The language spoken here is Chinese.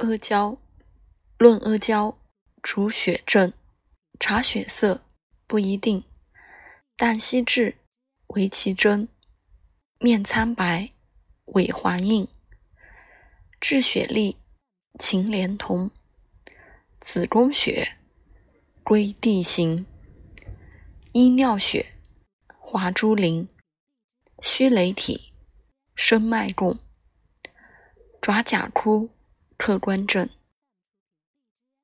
阿胶，论阿胶，主血症，察血色不一定，但稀质为其真。面苍白，尾环硬，治血痢，秦连同。子宫血，归地行。依尿血，华珠鳞。虚雷体，生脉共。爪甲枯，客观证。